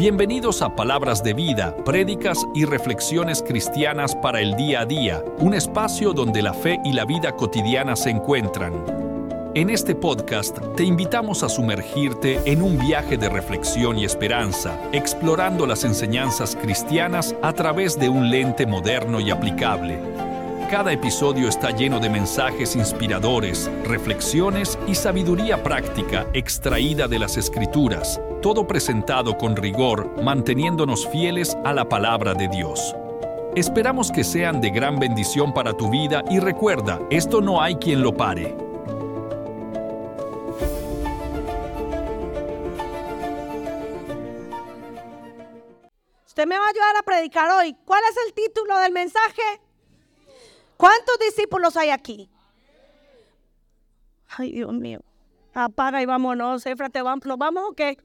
Bienvenidos a Palabras de Vida, prédicas y reflexiones cristianas para el día a día, un espacio donde la fe y la vida cotidiana se encuentran. En este podcast te invitamos a sumergirte en un viaje de reflexión y esperanza, explorando las enseñanzas cristianas a través de un lente moderno y aplicable. Cada episodio está lleno de mensajes inspiradores, reflexiones y sabiduría práctica extraída de las escrituras, todo presentado con rigor, manteniéndonos fieles a la palabra de Dios. Esperamos que sean de gran bendición para tu vida y recuerda, esto no hay quien lo pare. Usted me va a ayudar a predicar hoy. ¿Cuál es el título del mensaje? ¿Cuántos discípulos hay aquí? Ay, Dios mío. Apaga y vámonos, Efra, te vamos, ¿nos vamos o qué?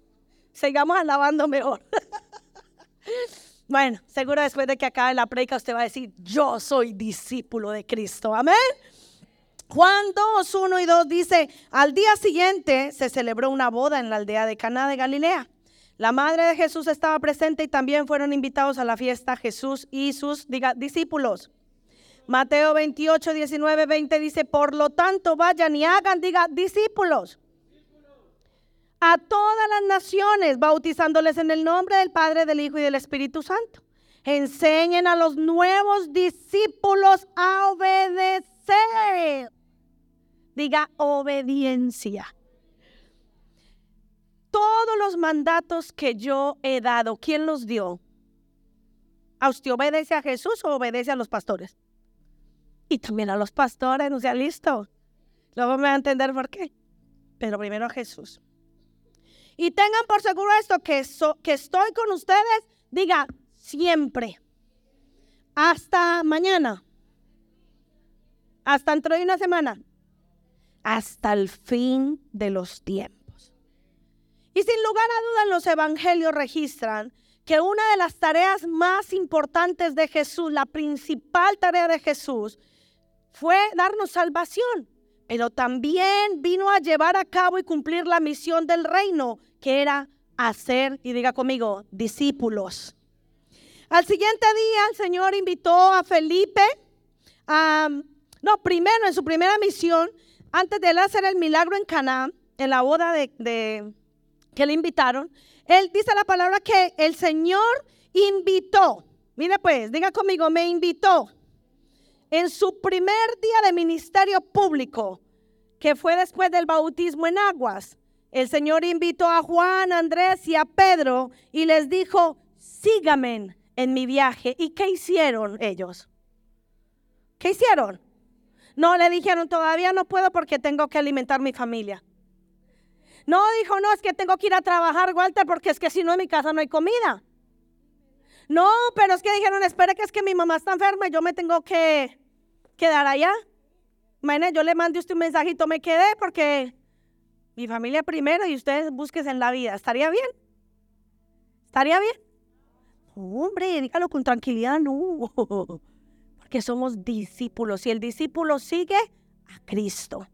Sigamos alabando mejor. bueno, seguro después de que acabe la predica usted va a decir, yo soy discípulo de Cristo. Amén. Juan 2, 1 y 2 dice, al día siguiente se celebró una boda en la aldea de Caná de Galilea. La madre de Jesús estaba presente y también fueron invitados a la fiesta Jesús y sus discípulos. Mateo 28, 19, 20 dice, por lo tanto vayan y hagan, diga, discípulos a todas las naciones, bautizándoles en el nombre del Padre, del Hijo y del Espíritu Santo. Enseñen a los nuevos discípulos a obedecer. Diga obediencia. Todos los mandatos que yo he dado, ¿quién los dio? ¿A usted obedece a Jesús o obedece a los pastores? y también a los pastores, no sea listo. Luego me va a entender por qué. Pero primero a Jesús. Y tengan por seguro esto, que, que estoy con ustedes, diga, siempre. Hasta mañana. Hasta dentro de una semana. Hasta el fin de los tiempos. Y sin lugar a dudas los evangelios registran que una de las tareas más importantes de Jesús, la principal tarea de Jesús, fue darnos salvación, pero también vino a llevar a cabo y cumplir la misión del reino, que era hacer, y diga conmigo, discípulos. Al siguiente día el Señor invitó a Felipe, a, no, primero en su primera misión, antes de él hacer el milagro en Cana, en la boda de, de que le invitaron, él dice la palabra que el Señor invitó. Mire pues, diga conmigo, me invitó en su primer día de ministerio público, que fue después del bautismo en aguas, el Señor invitó a Juan, Andrés y a Pedro y les dijo, síganme en mi viaje. ¿Y qué hicieron ellos? ¿Qué hicieron? No, le dijeron, todavía no puedo porque tengo que alimentar mi familia. No, dijo, no, es que tengo que ir a trabajar, Walter, porque es que si no en mi casa no hay comida. No, pero es que dijeron, espere que es que mi mamá está enferma y yo me tengo que quedar allá. Imagínate, yo le mandé usted un mensajito, me quedé porque mi familia primero y ustedes busquen en la vida. ¿Estaría bien? ¿Estaría bien? hombre, dígalo con tranquilidad, no. Porque somos discípulos y el discípulo sigue a Cristo.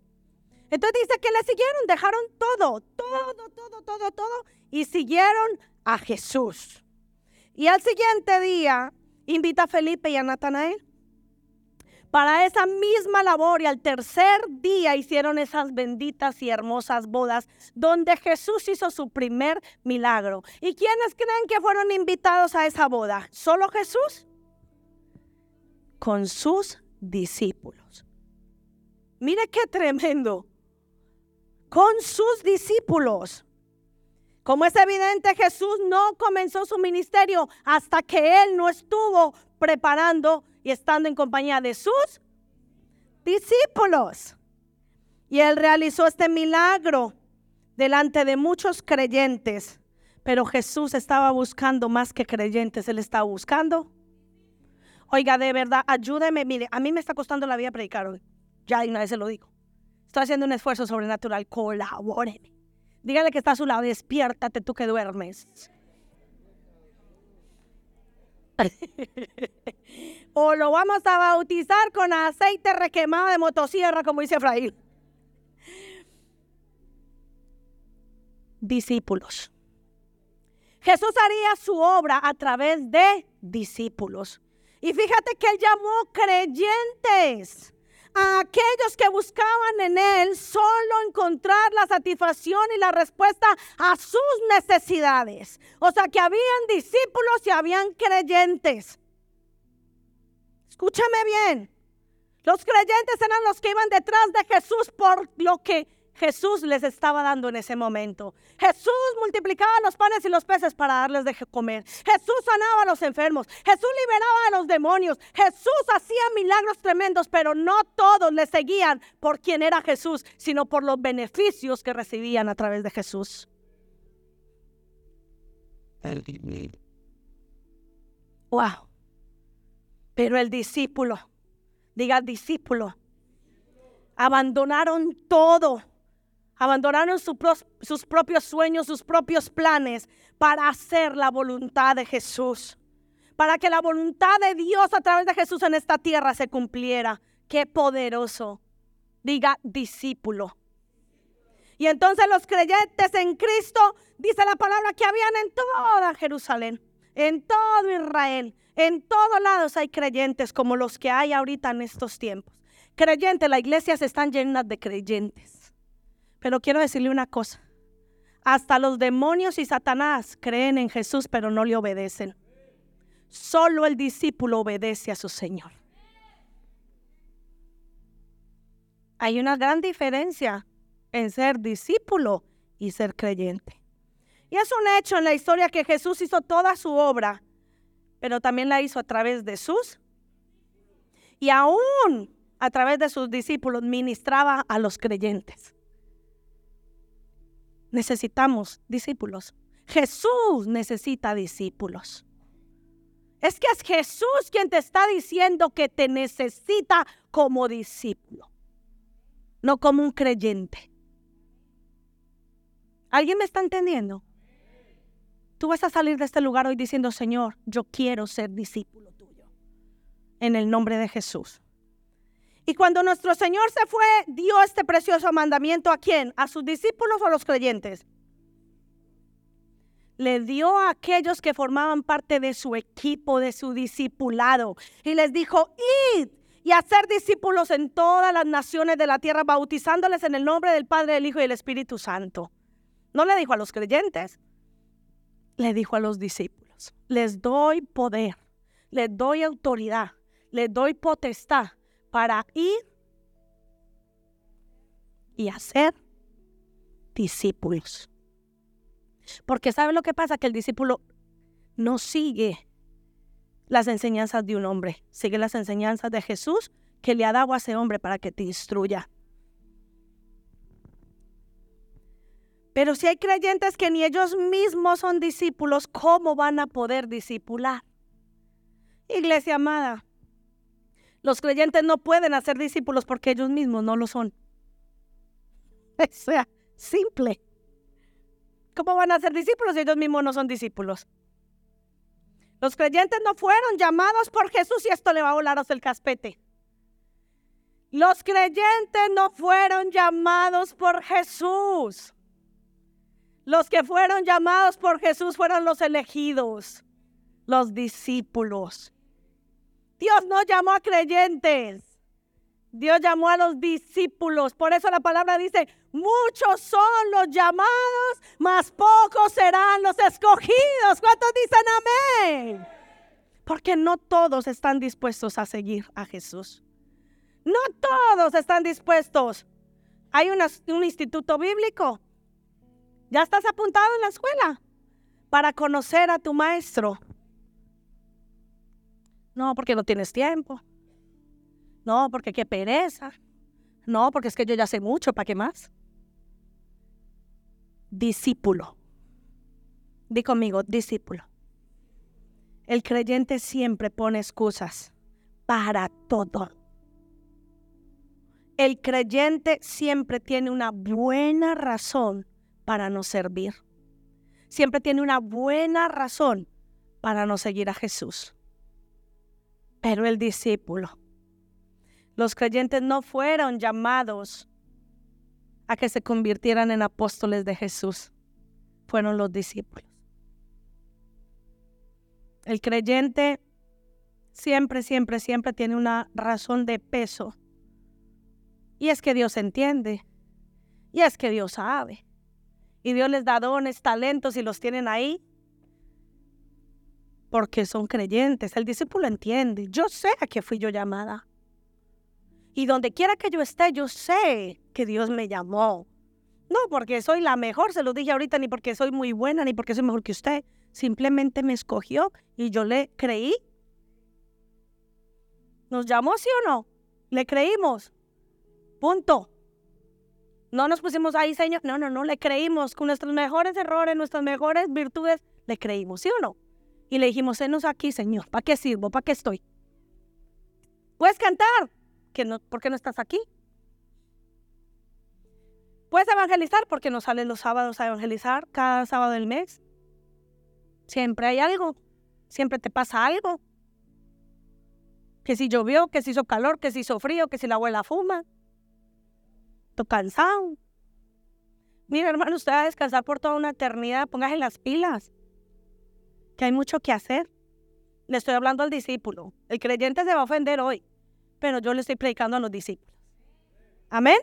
Entonces dice que le siguieron, dejaron todo, todo, todo, todo, todo y siguieron a Jesús. Y al siguiente día invita a Felipe y a Natanael para esa misma labor y al tercer día hicieron esas benditas y hermosas bodas donde Jesús hizo su primer milagro. ¿Y quiénes creen que fueron invitados a esa boda? ¿Solo Jesús? Con sus discípulos. Mire qué tremendo. Con sus discípulos. Como es evidente, Jesús no comenzó su ministerio hasta que Él no estuvo preparando y estando en compañía de sus discípulos. Y Él realizó este milagro delante de muchos creyentes. Pero Jesús estaba buscando más que creyentes, Él estaba buscando. Oiga, de verdad, ayúdeme. Mire, a mí me está costando la vida predicar hoy. Ya de una vez se lo digo. Estoy haciendo un esfuerzo sobrenatural. Colabóreme. Dígale que está a su lado, despiértate tú que duermes. o lo vamos a bautizar con aceite requemado de motosierra, como dice Efraín. Discípulos. Jesús haría su obra a través de discípulos. Y fíjate que él llamó creyentes a aquellos que buscaban en Él solo encontrar la satisfacción y la respuesta a sus necesidades. O sea que habían discípulos y habían creyentes. Escúchame bien. Los creyentes eran los que iban detrás de Jesús por lo que Jesús les estaba dando en ese momento. Jesús multiplicaba los panes y los peces para darles de comer. Jesús sanaba a los enfermos. Jesús liberaba a los demonios. Jesús hacía milagros tremendos, pero no todos le seguían por quien era Jesús, sino por los beneficios que recibían a través de Jesús. Wow. Pero el discípulo, diga discípulo, abandonaron todo Abandonaron sus propios sueños, sus propios planes para hacer la voluntad de Jesús. Para que la voluntad de Dios a través de Jesús en esta tierra se cumpliera. Qué poderoso. Diga discípulo. Y entonces los creyentes en Cristo, dice la palabra, que habían en toda Jerusalén, en todo Israel, en todos lados hay creyentes como los que hay ahorita en estos tiempos. Creyentes, las iglesias están llenas de creyentes. Pero quiero decirle una cosa. Hasta los demonios y Satanás creen en Jesús, pero no le obedecen. Solo el discípulo obedece a su Señor. Hay una gran diferencia en ser discípulo y ser creyente. Y es un hecho en la historia que Jesús hizo toda su obra, pero también la hizo a través de sus y aún a través de sus discípulos ministraba a los creyentes necesitamos discípulos. Jesús necesita discípulos. Es que es Jesús quien te está diciendo que te necesita como discípulo, no como un creyente. ¿Alguien me está entendiendo? Tú vas a salir de este lugar hoy diciendo, Señor, yo quiero ser discípulo tuyo. En el nombre de Jesús. Y cuando nuestro Señor se fue, dio este precioso mandamiento a quién? ¿A sus discípulos o a los creyentes? Le dio a aquellos que formaban parte de su equipo, de su discipulado. Y les dijo, id y hacer discípulos en todas las naciones de la tierra, bautizándoles en el nombre del Padre, del Hijo y del Espíritu Santo. No le dijo a los creyentes, le dijo a los discípulos, les doy poder, les doy autoridad, les doy potestad para ir y hacer discípulos. Porque ¿sabe lo que pasa? Que el discípulo no sigue las enseñanzas de un hombre, sigue las enseñanzas de Jesús que le ha dado a ese hombre para que te instruya. Pero si hay creyentes que ni ellos mismos son discípulos, ¿cómo van a poder discipular? Iglesia amada, los creyentes no pueden hacer discípulos porque ellos mismos no lo son. O sea, simple. ¿Cómo van a ser discípulos si ellos mismos no son discípulos? Los creyentes no fueron llamados por Jesús y esto le va a volaros el caspete. Los creyentes no fueron llamados por Jesús. Los que fueron llamados por Jesús fueron los elegidos, los discípulos. Dios no llamó a creyentes. Dios llamó a los discípulos. Por eso la palabra dice, muchos son los llamados, mas pocos serán los escogidos. ¿Cuántos dicen amén? Porque no todos están dispuestos a seguir a Jesús. No todos están dispuestos. Hay un instituto bíblico. Ya estás apuntado en la escuela para conocer a tu maestro. No, porque no tienes tiempo. No, porque qué pereza. No, porque es que yo ya sé mucho, ¿para qué más? Discípulo. Di conmigo, discípulo. El creyente siempre pone excusas para todo. El creyente siempre tiene una buena razón para no servir. Siempre tiene una buena razón para no seguir a Jesús. Pero el discípulo, los creyentes no fueron llamados a que se convirtieran en apóstoles de Jesús, fueron los discípulos. El creyente siempre, siempre, siempre tiene una razón de peso. Y es que Dios entiende. Y es que Dios sabe. Y Dios les da dones, talentos y los tienen ahí. Porque son creyentes. El discípulo entiende. Yo sé a qué fui yo llamada. Y donde quiera que yo esté, yo sé que Dios me llamó. No porque soy la mejor, se lo dije ahorita, ni porque soy muy buena, ni porque soy mejor que usted. Simplemente me escogió y yo le creí. ¿Nos llamó sí o no? Le creímos. Punto. No nos pusimos ahí, Señor. No, no, no, le creímos. Con nuestros mejores errores, nuestras mejores virtudes, le creímos, ¿sí o no? Y le dijimos, senos aquí, Señor. ¿Para qué sirvo? ¿Para qué estoy? Puedes cantar. ¿Que no, ¿Por qué no estás aquí? Puedes evangelizar porque no salen los sábados a evangelizar cada sábado del mes. Siempre hay algo. Siempre te pasa algo. Que si llovió, que si hizo calor, que si hizo frío, que si la abuela fuma. Estoy cansado. Mira, hermano, usted va a descansar por toda una eternidad. Póngase las pilas. Que hay mucho que hacer. Le estoy hablando al discípulo. El creyente se va a ofender hoy, pero yo le estoy predicando a los discípulos. Amén.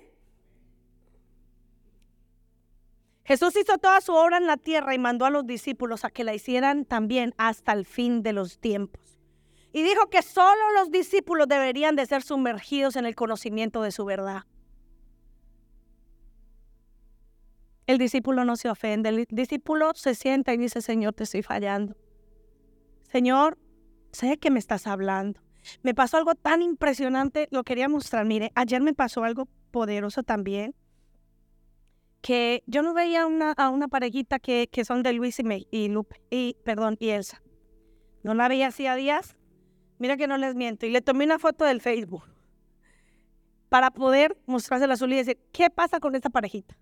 Jesús hizo toda su obra en la tierra y mandó a los discípulos a que la hicieran también hasta el fin de los tiempos. Y dijo que solo los discípulos deberían de ser sumergidos en el conocimiento de su verdad. El discípulo no se ofende, el discípulo se sienta y dice, Señor, te estoy fallando. Señor, sé que me estás hablando. Me pasó algo tan impresionante, lo quería mostrar. Mire, ayer me pasó algo poderoso también que yo no veía una, a una parejita que, que son de Luis y, me, y Lupe, y, perdón, y Elsa. No la veía hacía días. Mira que no les miento. Y le tomé una foto del Facebook para poder mostrársela a Azul y decir, ¿qué pasa con esta parejita?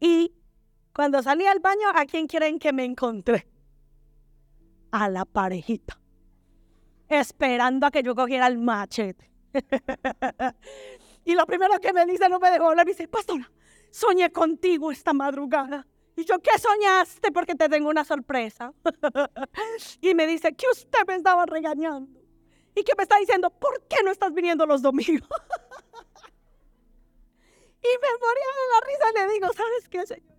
Y cuando salí al baño, ¿a quién quieren que me encontré? A la parejita. Esperando a que yo cogiera el machete. Y lo primero que me dice, no me dejó hablar, me dice, pastora, soñé contigo esta madrugada. Y yo, ¿qué soñaste? Porque te tengo una sorpresa. y me dice, que usted me estaba regañando. Y que me está diciendo, ¿por qué no estás viniendo los domingos? y me moría de la risa y le digo, ¿sabes qué, señor?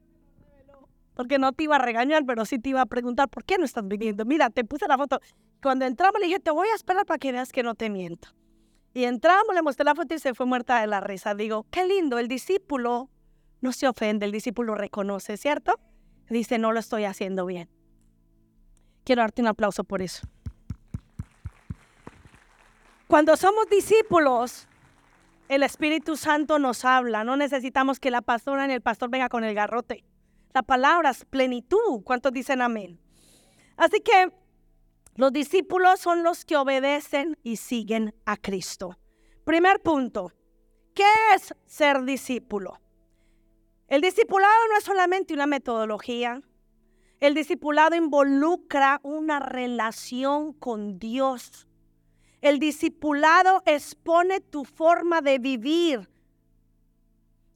Porque no te iba a regañar, pero sí te iba a preguntar, ¿por qué no estás viniendo? Mira, te puse la foto. Cuando entramos le dije, te voy a esperar para que veas que no te miento. Y entramos, le mostré la foto y se fue muerta de la risa. Digo, qué lindo, el discípulo no se ofende, el discípulo reconoce, ¿cierto? Dice, no lo estoy haciendo bien. Quiero darte un aplauso por eso. Cuando somos discípulos, el Espíritu Santo nos habla. No necesitamos que la pastora ni el pastor venga con el garrote. La palabra es plenitud. ¿Cuántos dicen amén? Así que los discípulos son los que obedecen y siguen a Cristo. Primer punto, ¿qué es ser discípulo? El discipulado no es solamente una metodología. El discipulado involucra una relación con Dios. El discipulado expone tu forma de vivir.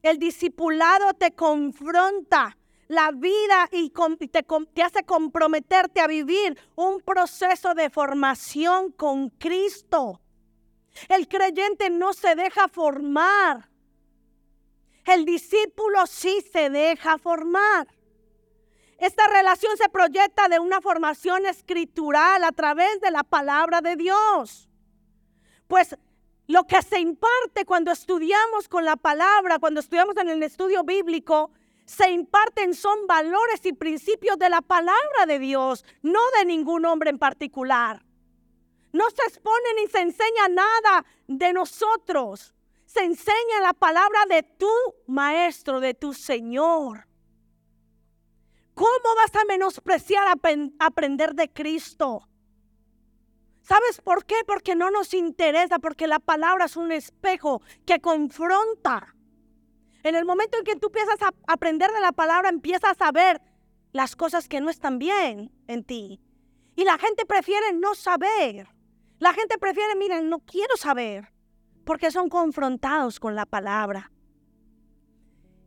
El discipulado te confronta la vida y te, hace comprometerte a vivir un proceso de formación con Cristo. El creyente no se deja formar. El discípulo sí se deja formar. Esta relación se proyecta de una formación escritural a través de la palabra de Dios. Pues lo que se imparte cuando estudiamos con la palabra, cuando estudiamos en el estudio bíblico, se imparten son valores y principios de la palabra de Dios, no de ningún hombre en particular. No se expone ni se enseña nada de nosotros. Se enseña la palabra de tu maestro, de tu Señor. ¿Cómo vas a menospreciar aprender de Cristo? ¿Sabes por qué? Porque no nos interesa, porque la palabra es un espejo que confronta. En el momento en que tú empiezas a aprender de la palabra, empiezas a ver las cosas que no están bien en ti. Y la gente prefiere no saber. La gente prefiere, miren, no quiero saber, porque son confrontados con la palabra.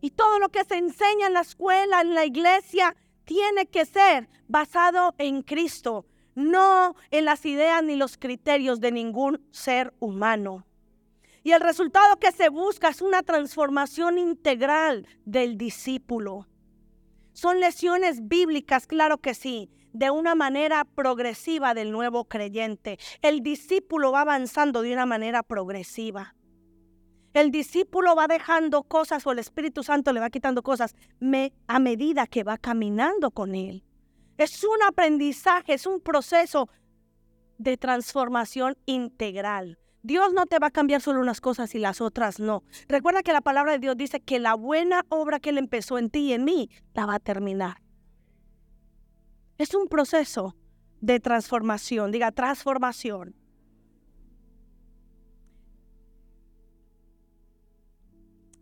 Y todo lo que se enseña en la escuela, en la iglesia, tiene que ser basado en Cristo, no en las ideas ni los criterios de ningún ser humano. Y el resultado que se busca es una transformación integral del discípulo. Son lesiones bíblicas, claro que sí, de una manera progresiva del nuevo creyente. El discípulo va avanzando de una manera progresiva. El discípulo va dejando cosas o el Espíritu Santo le va quitando cosas a medida que va caminando con él. Es un aprendizaje, es un proceso de transformación integral. Dios no te va a cambiar solo unas cosas y las otras no. Recuerda que la palabra de Dios dice que la buena obra que Él empezó en ti y en mí, la va a terminar. Es un proceso de transformación, diga transformación.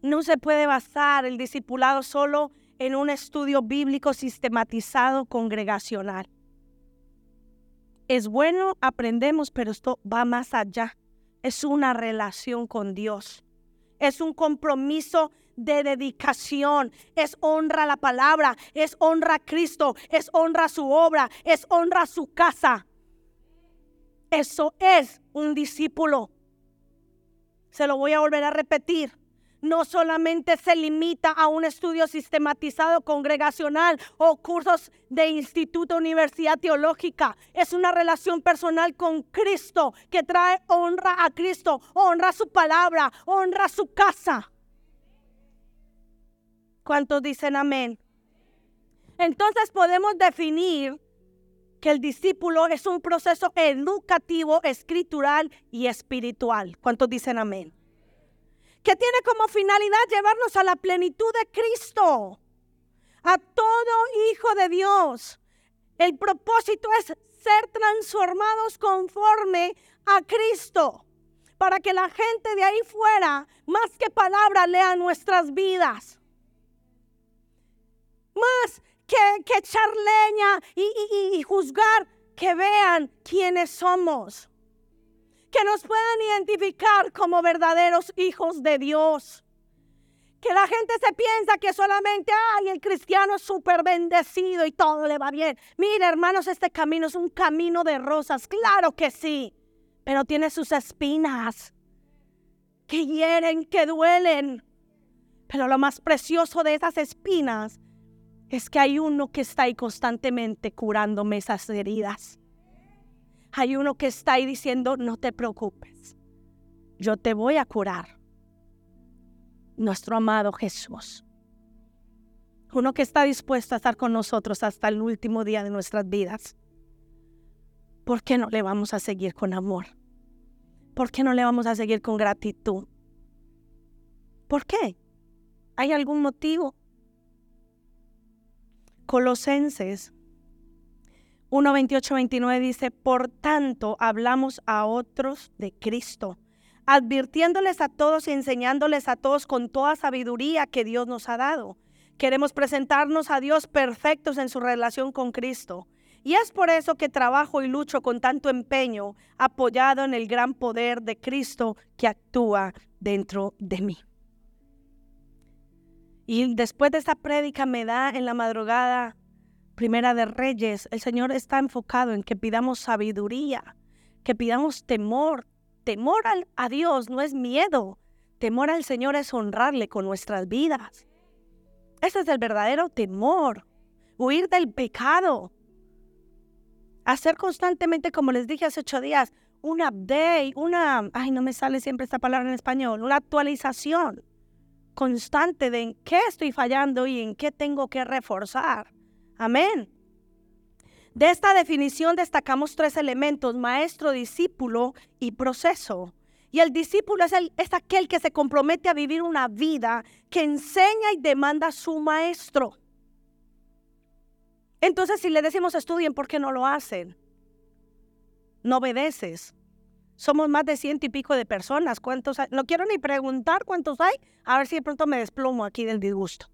No se puede basar el discipulado solo en un estudio bíblico sistematizado congregacional. Es bueno, aprendemos, pero esto va más allá. Es una relación con Dios. Es un compromiso de dedicación, es honra a la palabra, es honra a Cristo, es honra a su obra, es honra a su casa. Eso es un discípulo. Se lo voy a volver a repetir no solamente se limita a un estudio sistematizado congregacional o cursos de instituto, universidad teológica. Es una relación personal con Cristo que trae honra a Cristo, honra su palabra, honra su casa. ¿Cuántos dicen amén? Entonces podemos definir que el discípulo es un proceso educativo, escritural y espiritual. ¿Cuántos dicen amén? Que tiene como finalidad llevarnos a la plenitud de Cristo, a todo hijo de Dios. El propósito es ser transformados conforme a Cristo, para que la gente de ahí fuera, más que palabra, lea nuestras vidas más que, echar leña y, y juzgar, que vean quiénes somos. Que nos puedan identificar como verdaderos hijos de Dios. Que la gente se piensa que solamente, ay, el cristiano es súper bendecido y todo le va bien. Mira, hermanos, este camino es un camino de rosas. Claro que sí, pero tiene sus espinas que hieren, que duelen. Pero lo más precioso de esas espinas es que hay uno que está ahí constantemente curándome esas heridas. Hay uno que está ahí diciendo, no te preocupes, yo te voy a curar. Nuestro amado Jesús. Uno que está dispuesto a estar con nosotros hasta el último día de nuestras vidas. ¿Por qué no le vamos a seguir con amor? ¿Por qué no le vamos a seguir con gratitud? ¿Por qué? ¿Hay algún motivo? Colosenses 1, 28, 29 dice, por tanto hablamos a otros de Cristo, advirtiéndoles a todos y enseñándoles a todos con toda sabiduría que Dios nos ha dado. Queremos presentarnos a Dios perfectos en su relación con Cristo. Y es por eso que trabajo y lucho con tanto empeño, apoyado en el gran poder de Cristo que actúa dentro de mí. Y después de esta prédica me da en la madrugada primera de Reyes, el Señor está enfocado en que pidamos sabiduría, que pidamos temor. Temor a Dios no es miedo. Temor al Señor es honrarle con nuestras vidas. Ese es el verdadero temor. Huir del pecado. Hacer constantemente, como les dije hace ocho días, un update, una, ay, no me sale siempre esta palabra en español, una actualización constante de en qué estoy fallando y en qué tengo que reforzar. Amén. De esta definición destacamos tres elementos, maestro, discípulo y proceso. Y el discípulo es, el, es aquel que se compromete a vivir una vida que enseña y demanda a su maestro. Entonces, si le decimos estudien, ¿por qué no lo hacen? No obedeces. Somos más de ciento y pico de personas. ¿Cuántos hay? No quiero ni preguntar cuántos hay. A ver si de pronto me desplomo aquí del disgusto.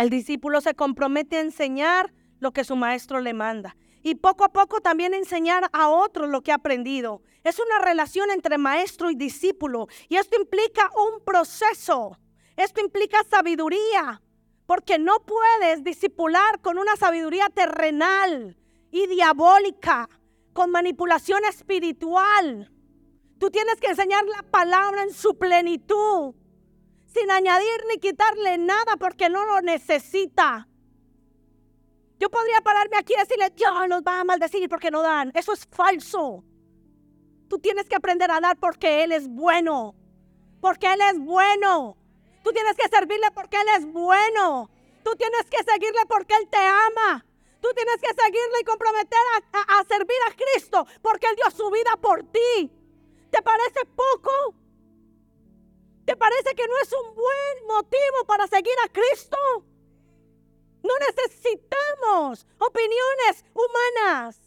El discípulo se compromete a enseñar lo que su maestro le manda. y poco a poco también enseñar a otros lo que ha aprendido. Es una relación entre maestro y discípulo y esto implica un proceso. Esto implica sabiduría, porque no puedes discipular con una sabiduría terrenal y diabólica, con manipulación espiritual. Tú tienes que enseñar la palabra en su plenitud, sin añadir ni quitarle nada porque no lo necesita. Yo podría pararme aquí y decirle, Dios los va a maldecir porque no dan. Eso es falso. Tú tienes que aprender a dar porque Él es bueno. Porque Él es bueno. Tú tienes que servirle porque Él es bueno. Tú tienes que seguirle porque Él te ama. Tú tienes que seguirle y comprometer a, a, servir a Cristo porque Él dio su vida por ti. ¿Te parece poco? ¿Te parece que no es un buen motivo para seguir a Cristo? No necesitamos opiniones humanas,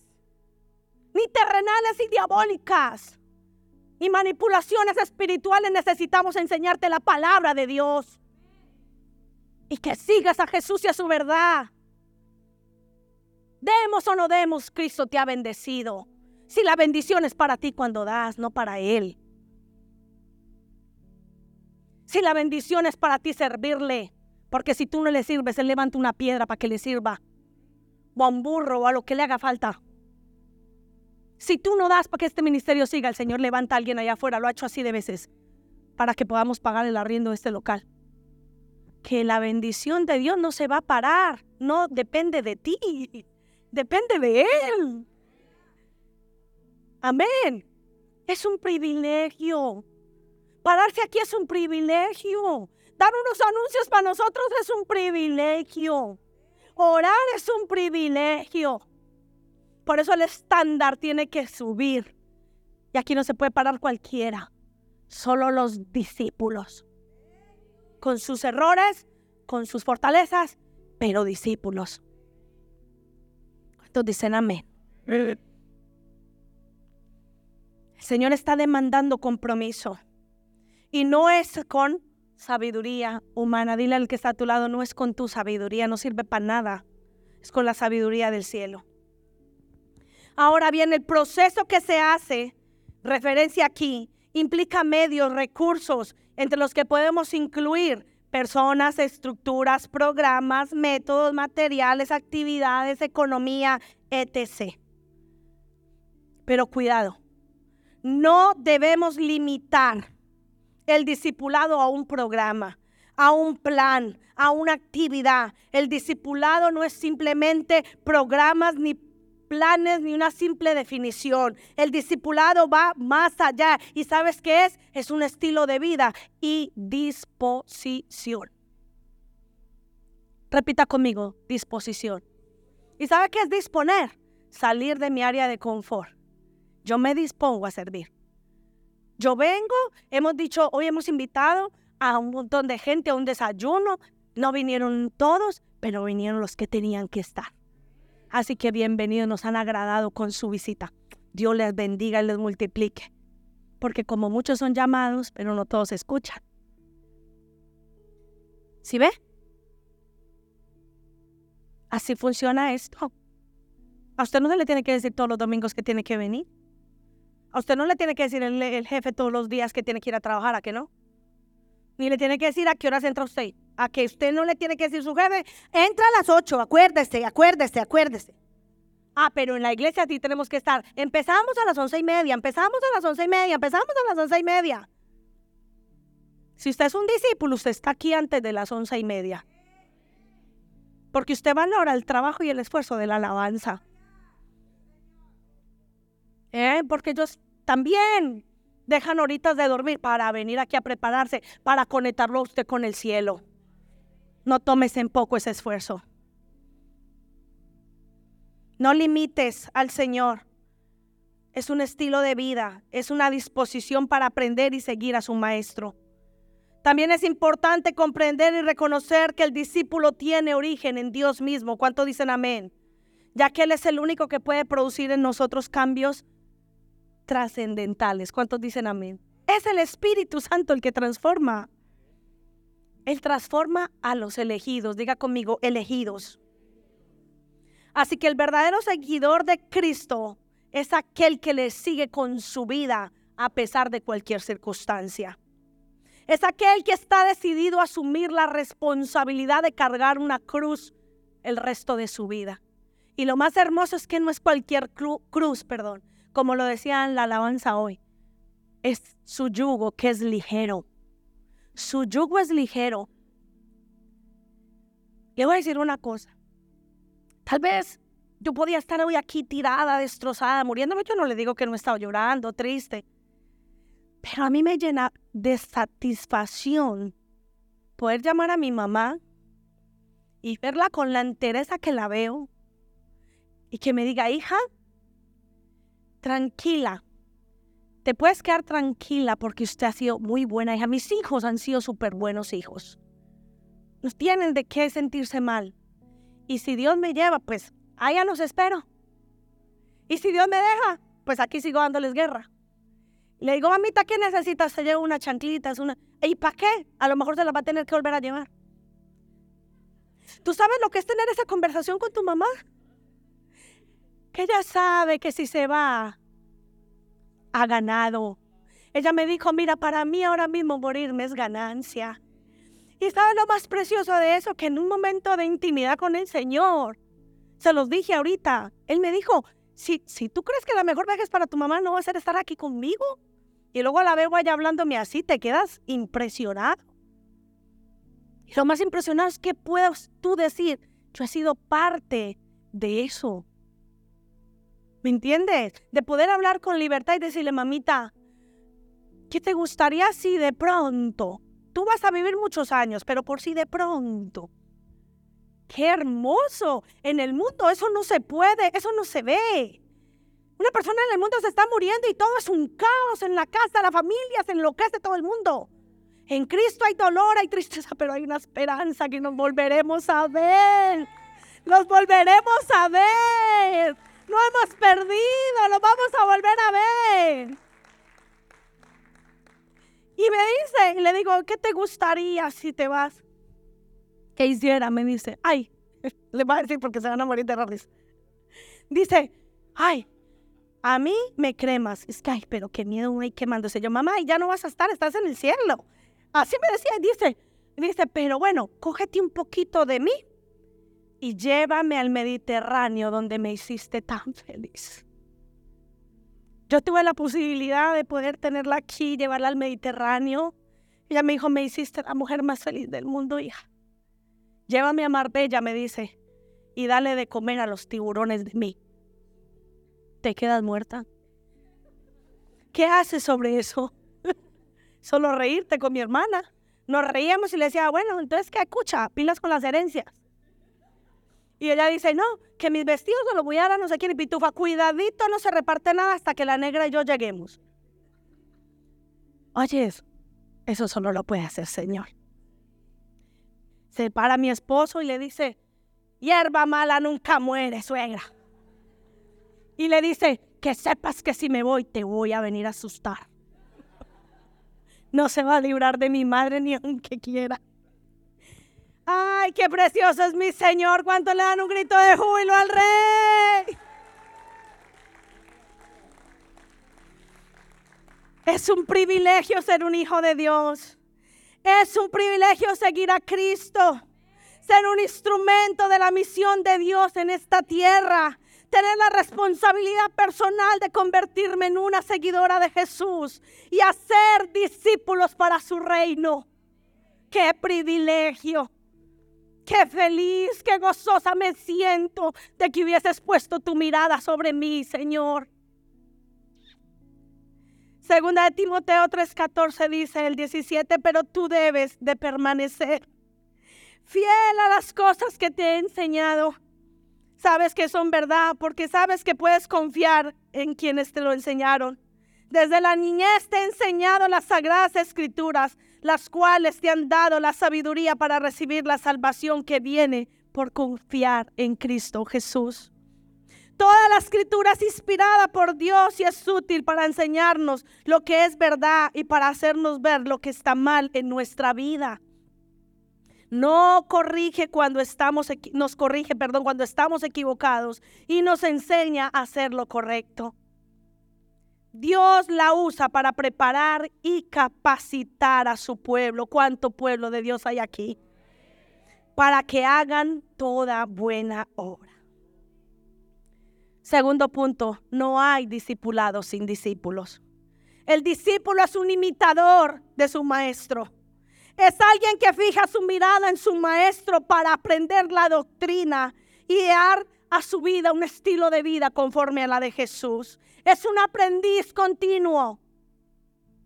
ni terrenales y diabólicas, y manipulaciones espirituales. Necesitamos enseñarte la palabra de Dios y que sigas a Jesús y a su verdad. Demos o no demos, Cristo te ha bendecido. Si la bendición es para ti cuando das, no para Él. Si la bendición es para ti servirle, porque si tú no le sirves, Él levanta una piedra para que le sirva. O a un burro o a lo que le haga falta. Si tú no das para que este ministerio siga, el Señor levanta a alguien allá afuera. Lo ha hecho así de veces. Para que podamos pagar el arriendo de este local. Que la bendición de Dios no se va a parar. No depende de ti. Depende de Él. Amén. Es un privilegio. Pararse aquí es un privilegio. Dar unos anuncios para nosotros es un privilegio. Orar es un privilegio. Por eso el estándar tiene que subir. Y aquí no se puede parar cualquiera. Solo los discípulos. Con sus errores, con sus fortalezas, pero discípulos. ¿Cuántos dicen amén? El Señor está demandando compromiso. Y no es con sabiduría humana. Dile al que está a tu lado, no es con tu sabiduría, no sirve para nada. Es con la sabiduría del cielo. Ahora bien, el proceso que se hace, referencia aquí, implica medios, recursos, entre los que podemos incluir personas, estructuras, programas, métodos, materiales, actividades, economía, etc. Pero cuidado, no debemos limitar el discipulado a un programa, a un plan, a una actividad. El discipulado no es simplemente programas ni planes ni una simple definición. El discipulado va más allá. ¿Y sabes qué es? Es un estilo de vida y disposición. Repita conmigo, disposición. ¿Y sabe qué es disponer? Salir de mi área de confort. Yo me dispongo a servir. Yo vengo, hemos dicho, hoy hemos invitado a un montón de gente a un desayuno. No vinieron todos, pero vinieron los que tenían que estar. Así que bienvenidos, nos han agradado con su visita. Dios les bendiga y les multiplique. Porque como muchos son llamados, pero no todos escuchan. ¿Sí ve? Así funciona esto. A usted no se le tiene que decir todos los domingos que tiene que venir. A usted no le tiene que decir el, jefe todos los días que tiene que ir a trabajar, ¿a que no? Ni le tiene que decir a qué horas entra usted. A que usted no le tiene que decir su jefe, entra a las 8, acuérdese, acuérdese, acuérdese. Ah, pero en la iglesia sí tenemos que estar. Empezamos a las once y media, empezamos a las once y media, empezamos a las once y media. Si usted es un discípulo, usted está aquí antes de las once y media. Porque usted valora el trabajo y el esfuerzo de la alabanza. ¿Eh? Porque ellos también dejan horitas de dormir para venir aquí a prepararse, para conectarlo usted con el cielo. No tomes en poco ese esfuerzo. No limites al Señor. Es un estilo de vida, es una disposición para aprender y seguir a su maestro. También es importante comprender y reconocer que el discípulo tiene origen en Dios mismo. ¿Cuánto dicen amén? Ya que Él es el único que puede producir en nosotros cambios trascendentales. ¿Cuántos dicen amén? Es el Espíritu Santo el que transforma. Él transforma a los elegidos. Diga conmigo, elegidos. Así que el verdadero seguidor de Cristo es aquel que le sigue con su vida a pesar de cualquier circunstancia. Es aquel que está decidido a asumir la responsabilidad de cargar una cruz el resto de su vida. Y lo más hermoso es que no es cualquier cruz, perdón, como lo decía en la alabanza hoy. Es su yugo que es ligero. Su yugo es ligero. Le voy a decir una cosa. Tal vez yo podía estar hoy aquí tirada, destrozada, muriéndome. Yo no le digo que no he estado llorando, triste. Pero a mí me llena de satisfacción poder llamar a mi mamá y verla con la entereza que la veo y que me diga, hija, tranquila, te puedes quedar tranquila porque usted ha sido muy buena hija. Mis hijos han sido súper buenos hijos. No tienen de qué sentirse mal. Y si Dios me lleva, pues allá los espero. Y si Dios me deja, pues aquí sigo dándoles guerra. Le digo, mamita, ¿qué necesitas? Se lleva unas chanclitas, una... ¿Y para qué? A lo mejor se la va a tener que volver a llevar. ¿Tú sabes lo que es tener esa conversación con tu mamá? Que ella sabe que si se va, ha ganado. Ella me dijo, mira, para mí ahora mismo morirme es ganancia. Y sabes lo más precioso de eso, que en un momento de intimidad con el Señor, se los dije ahorita, Él me dijo, si, si tú crees que la mejor viaje es para tu mamá, no va a ser estar aquí conmigo. Y luego la veo allá hablándome así, te quedas impresionado. Y lo más impresionante es que puedas tú decir, yo he sido parte de eso. ¿Me entiendes? De poder hablar con libertad y decirle, mamita, ¿qué te gustaría si de pronto? Tú vas a vivir muchos años, pero por si de pronto. ¡Qué hermoso! En el mundo eso no se puede, eso no se ve. Una persona en el mundo se está muriendo y todo es un caos en la casa, la familia se enloquece todo el mundo. En Cristo hay dolor, hay tristeza, pero hay una esperanza que nos volveremos a ver. Nos volveremos a ver. No hemos perdido, lo vamos a volver a ver. Y me dice, y le digo, ¿qué te gustaría si te vas? ¿Qué hiciera? Me dice, ay, le va a decir porque se van a morir de. Dice, ay, a mí me cremas. Es que, ay, pero qué miedo me quemándose. Yo, mamá, ya no vas a estar, estás en el cielo. Así me decía, dice, dice, pero bueno, cógete un poquito de mí y llévame al Mediterráneo donde me hiciste tan feliz. Yo tuve la posibilidad de poder tenerla aquí, llevarla al Mediterráneo. Ella me dijo, me hiciste la mujer más feliz del mundo, hija. Llévame a Marbella, me dice, y dale de comer a los tiburones de mí te quedas muerta. ¿Qué haces sobre eso? Solo reírte con mi hermana. Nos reíamos y le decía, bueno, entonces, ¿qué escucha? Pilas con las herencias. Y ella dice, no, que mis vestidos se los voy a dar a no sé quién. Y Pitufa, cuidadito, no se reparte nada hasta que la negra y yo lleguemos. Oye, eso solo lo puede hacer Señor. Se para mi esposo y le dice, hierba mala nunca muere, suegra y le dice, que sepas que si me voy te voy a venir a asustar. No se va a librar de mi madre ni aunque quiera. Ay, qué precioso es mi Señor. ¿Cuánto le dan un grito de júbilo al rey? Es un privilegio ser un hijo de Dios. Es un privilegio seguir a Cristo. Ser un instrumento de la misión de Dios en esta tierra tener la responsabilidad personal de convertirme en una seguidora de Jesús y hacer discípulos para su reino. ¡Qué privilegio! ¡Qué feliz, qué gozosa me siento de que hubieses puesto tu mirada sobre mí, Señor! Segunda de Timoteo 3:14 dice el 17, pero tú debes de permanecer fiel a las cosas que te he enseñado sabes que son verdad porque sabes que puedes confiar en quienes te lo enseñaron. Desde la niñez te he enseñado las sagradas escrituras, las cuales te han dado la sabiduría para recibir la salvación que viene por confiar en Cristo Jesús. Toda la escritura es inspirada por Dios y es útil para enseñarnos lo que es verdad y para hacernos ver lo que está mal en nuestra vida. No corrige cuando estamos nos corrige, perdón, cuando estamos equivocados y nos enseña a hacer lo correcto. Dios la usa para preparar y capacitar a su pueblo. ¿Cuánto pueblo de Dios hay aquí? Para que hagan toda buena obra. Segundo punto, no hay discipulados sin discípulos. El discípulo es un imitador de su maestro. Es alguien que fija su mirada en su maestro para aprender la doctrina y dar a su vida un estilo de vida conforme a la de Jesús. Es un aprendiz continuo.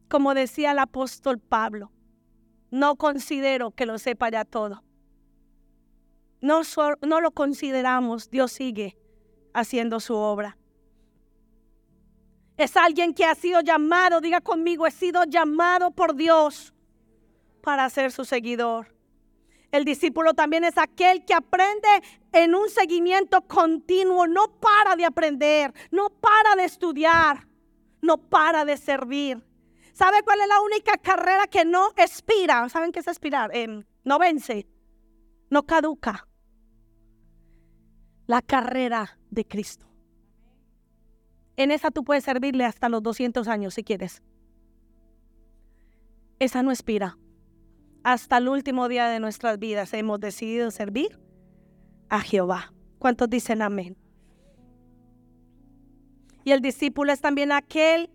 Como decía el apóstol Pablo, no considero que lo sepa ya todo. No, lo consideramos, Dios sigue haciendo su obra. Es alguien que ha sido llamado, diga conmigo, he sido llamado por Dios para ser su seguidor. El discípulo también es aquel que aprende en un seguimiento continuo, no para de aprender, no para de estudiar, no para de servir. ¿Sabe cuál es la única carrera que no expira? ¿Saben qué es expirar? Em, no vence, no caduca. La carrera de Cristo. En esa tú puedes servirle hasta los 200 años si quieres. Esa no expira. Hasta el último día de nuestras vidas hemos decidido servir a Jehová. ¿Cuántos dicen amén? Y el discípulo es también aquel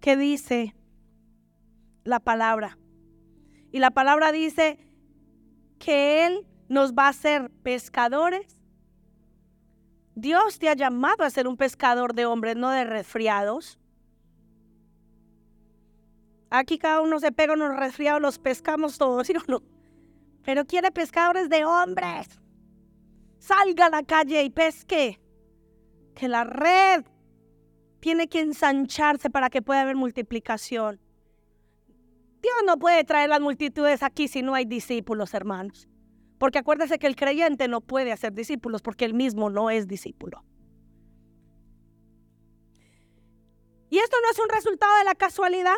que dice la palabra. Y la palabra dice que Él nos va a hacer pescadores. Dios te ha llamado a ser un pescador de hombres, no de resfriados. Aquí cada uno se pega unos resfriados, los pescamos todos, ¿sí no? Pero quiere pescadores de hombres. Salga a la calle y pesque. Que la red tiene que ensancharse para que pueda haber multiplicación. Dios no puede traer las multitudes aquí si no hay discípulos, hermanos. Porque acuérdese que el creyente no puede hacer discípulos porque él mismo no es discípulo. Y esto no es un resultado de la casualidad.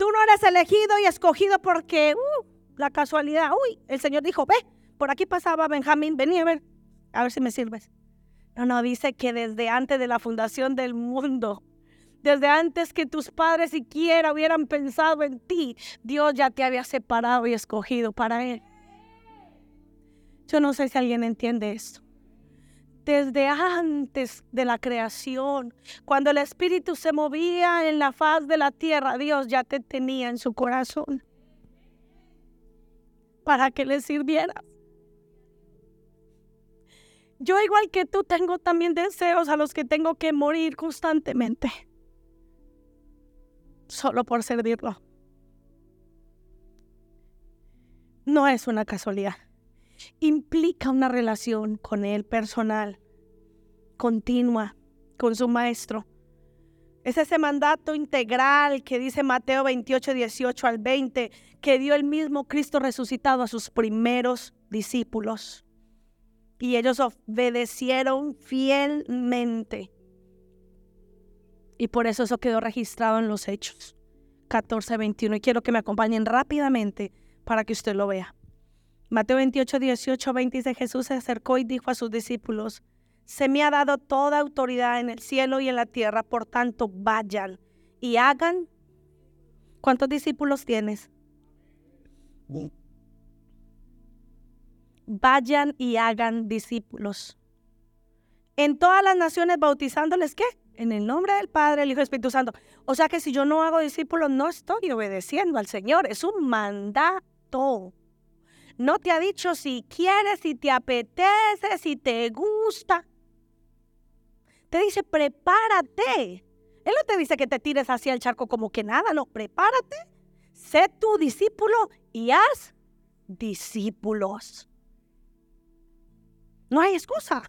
Tú no eres elegido y escogido porque uh, la casualidad. Uy, el Señor dijo, ve, por aquí pasaba Benjamín, vení a ver, a ver si me sirves. No, no, dice que desde antes de la fundación del mundo, desde antes que tus padres siquiera hubieran pensado en ti, Dios ya te había separado y escogido para Él. Yo no sé si alguien entiende esto desde antes de la creación, cuando el Espíritu se movía en la faz de la tierra, Dios ya te tenía en su corazón para que le sirvieras. Yo igual que tú tengo también deseos a los que tengo que morir constantemente, solo por servirlo. No es una casualidad implica una relación con Él personal, continua, con su Maestro. Es ese mandato integral que dice Mateo 28, 18 al 20, que dio el mismo Cristo resucitado a sus primeros discípulos. Y ellos obedecieron fielmente. Y por eso eso quedó registrado en los Hechos 14, 21. Y quiero que me acompañen rápidamente para que usted lo vea. Mateo 28, 18, 20 dice, Jesús se acercó y dijo a sus discípulos, se me ha dado toda autoridad en el cielo y en la tierra, por tanto vayan y hagan. ¿Cuántos discípulos tienes? Vayan y hagan discípulos. En todas las naciones bautizándoles qué? En el nombre del Padre, el Hijo y el Espíritu Santo. O sea que si yo no hago discípulos, no estoy obedeciendo al Señor. Es un mandato. No te ha dicho si quieres, si te apetece, si te gusta. Te dice, prepárate. Él no te dice que te tires hacia el charco como que nada, no, prepárate. Sé tu discípulo y haz discípulos. No hay excusa.